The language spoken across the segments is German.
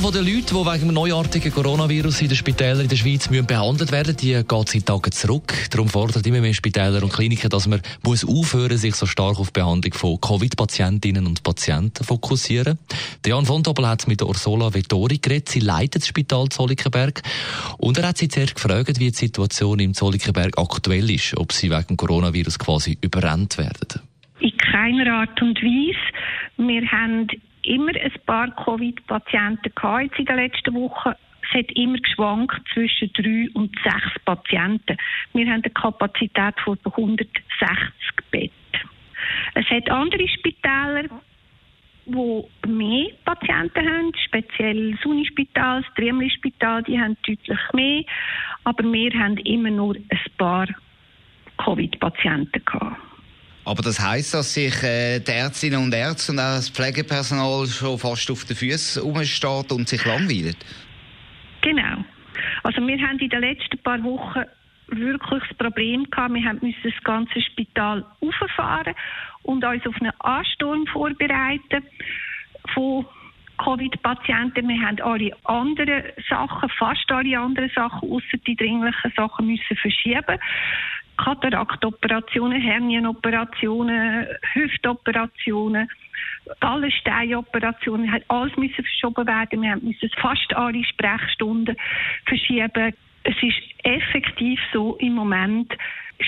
Zahl der Leute, die wegen dem neuartigen Coronavirus in den Spitälern in der Schweiz müssen behandelt werden die geht seit Tagen zurück. Darum fordern immer mehr Spitäler und Kliniken, dass man muss aufhören sich so stark auf die Behandlung von Covid-Patientinnen und Patienten fokussieren. Jan von Doppel hat mit Ursula Vettori geredet. Sie leitet das Spital Zollikenberg. Und er hat sie zuerst gefragt, wie die Situation im Zollikenberg aktuell ist, ob sie wegen Coronavirus quasi überrannt werden. In keiner Art und Weise. Wir haben immer ein paar Covid-Patienten in den letzten Wochen. Es hat immer geschwankt zwischen drei und sechs Patienten. Wir haben eine Kapazität von 160 Betten. Es hat andere Spitäler, die mehr Patienten haben, speziell das Unispital, das Triemli-Spital, die haben deutlich mehr. Aber wir haben immer nur ein paar Covid-Patienten gehabt. Aber das heißt, dass sich äh, die Ärztinnen und Ärzte und auch das Pflegepersonal schon fast auf den Füßen rumsteht und sich langweilt? Genau. Also wir haben in den letzten paar Wochen wirklich das Problem gehabt, wir mussten das ganze Spital auffahren und uns auf einen Ansturm vorbereiten von Covid-Patienten. Wir haben alle anderen Sachen, fast alle anderen Sachen, außer die dringlichen Sachen, müssen verschieben. Kataraktoperationen, Hernienoperationen, Hüftoperationen, alle Steinoperationen, hat alles müssen verschoben werden. Wir müssen fast alle Sprechstunden verschieben. Es ist effektiv so, im Moment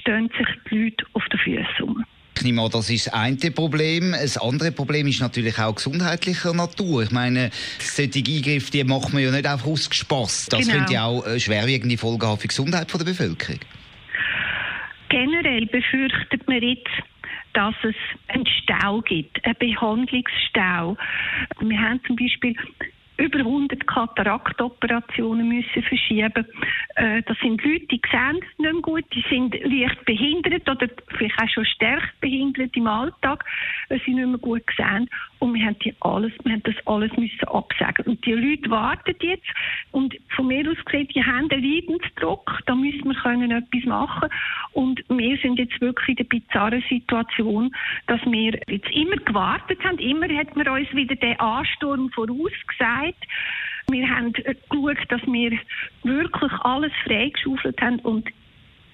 stehen sich die Leute auf den Füßen um. Ich nehme an, das ist das eine Problem. Das andere Problem ist natürlich auch gesundheitlicher Natur. Ich meine, solche Eingriffe die macht man ja nicht einfach aus Spass. Das genau. könnte ja auch schwerwiegende Folgen haben für die Gesundheit der Bevölkerung. Generell befürchtet man jetzt, dass es einen Stau gibt, einen Behandlungsstau. Wir haben zum Beispiel über 100 Kataraktoperationen müssen verschieben. Äh, das sind Leute, die sehen nicht mehr gut, die sind leicht behindert oder vielleicht auch schon stark behindert im Alltag, weil sie nicht mehr gut sehen. Und wir haben, die alles, wir haben das alles müssen absagen. Und die Leute warten jetzt. Und von mir aus gesehen, die haben einen Leidensdruck. Da müssen wir können etwas machen. Und wir sind jetzt wirklich in der bizarren Situation, dass wir jetzt immer gewartet haben. Immer hat man uns wieder den Ansturm vorausgesagt. Wir haben geschaut, dass wir wirklich alles freigeschaufelt haben und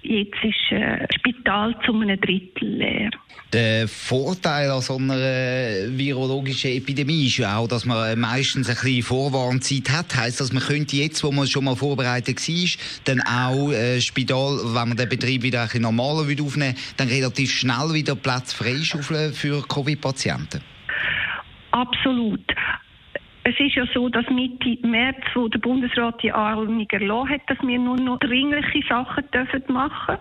Jetzt ist äh, das Spital zu einem Drittel leer. Der Vorteil an so einer virologischen Epidemie ist ja auch, dass man meistens ein bisschen Vorwarnzeit hat. Heißt, dass man könnte jetzt, wo man schon mal vorbereitet war, dann auch äh, Spital, wenn man den Betrieb wieder ein bisschen normaler aufnehmen dann relativ schnell wieder Platz freischaufeln für Covid-Patienten. Absolut. Es ist ja so, dass Mitte März, wo der Bundesrat die Anordnung erlassen hat, dass wir nur noch dringliche Sachen dürfen machen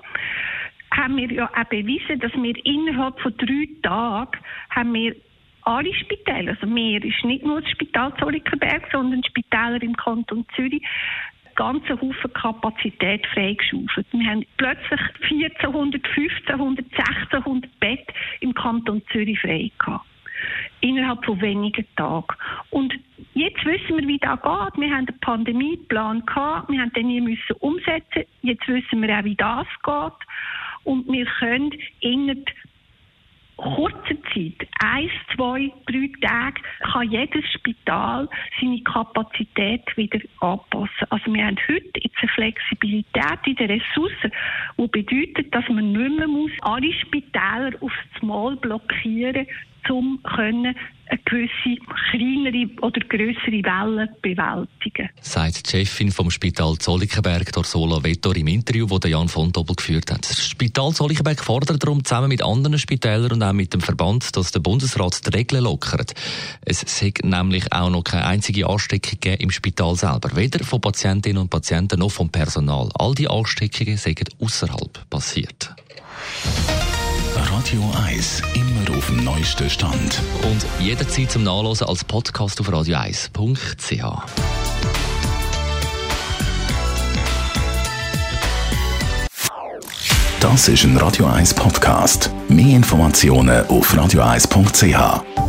haben wir ja auch bewiesen, dass wir innerhalb von drei Tagen haben wir alle Spitäler, also mir ist nicht nur das Spital Zollikenberg, sondern Spitäler im Kanton Zürich, ganzen Haufen Kapazität freigeschaufelt. Wir haben plötzlich 1400, 1500, 1600 Bett im Kanton Zürich frei gehabt innerhalb von wenigen Tagen. Und jetzt wissen wir, wie das geht. Wir haben einen Pandemieplan gehabt, wir haben den hier müssen umsetzen. Jetzt wissen wir auch, wie das geht. Und wir können in kurzer Zeit, eins, zwei, drei Tage, kann jedes Spital seine Kapazität wieder anpassen. Also wir haben heute jetzt eine Flexibilität in den Ressourcen, die bedeutet, dass man nicht mehr muss alle Spitäler aufs Mal blockieren um können eine gewisse kleinere oder größere Welle bewältigen. Sagt die Chefin vom Spital Zollikenberg, Dorsola Vettor, im Interview, das Jan von Doppel geführt hat. Das Spital Zollikenberg fordert darum zusammen mit anderen Spitälern und auch mit dem Verband, dass der Bundesrat die Regeln lockert. Es sagt nämlich auch noch keine einzige Ansteckung im Spital selber. Weder von Patientinnen und Patienten noch vom Personal. All die Ansteckungen sind außerhalb passiert. Radio 1, immer auf dem neuesten Stand. Und jederzeit zum Nachlesen als Podcast auf radio1.ch. Das ist ein Radio 1 Podcast. Mehr Informationen auf radio1.ch.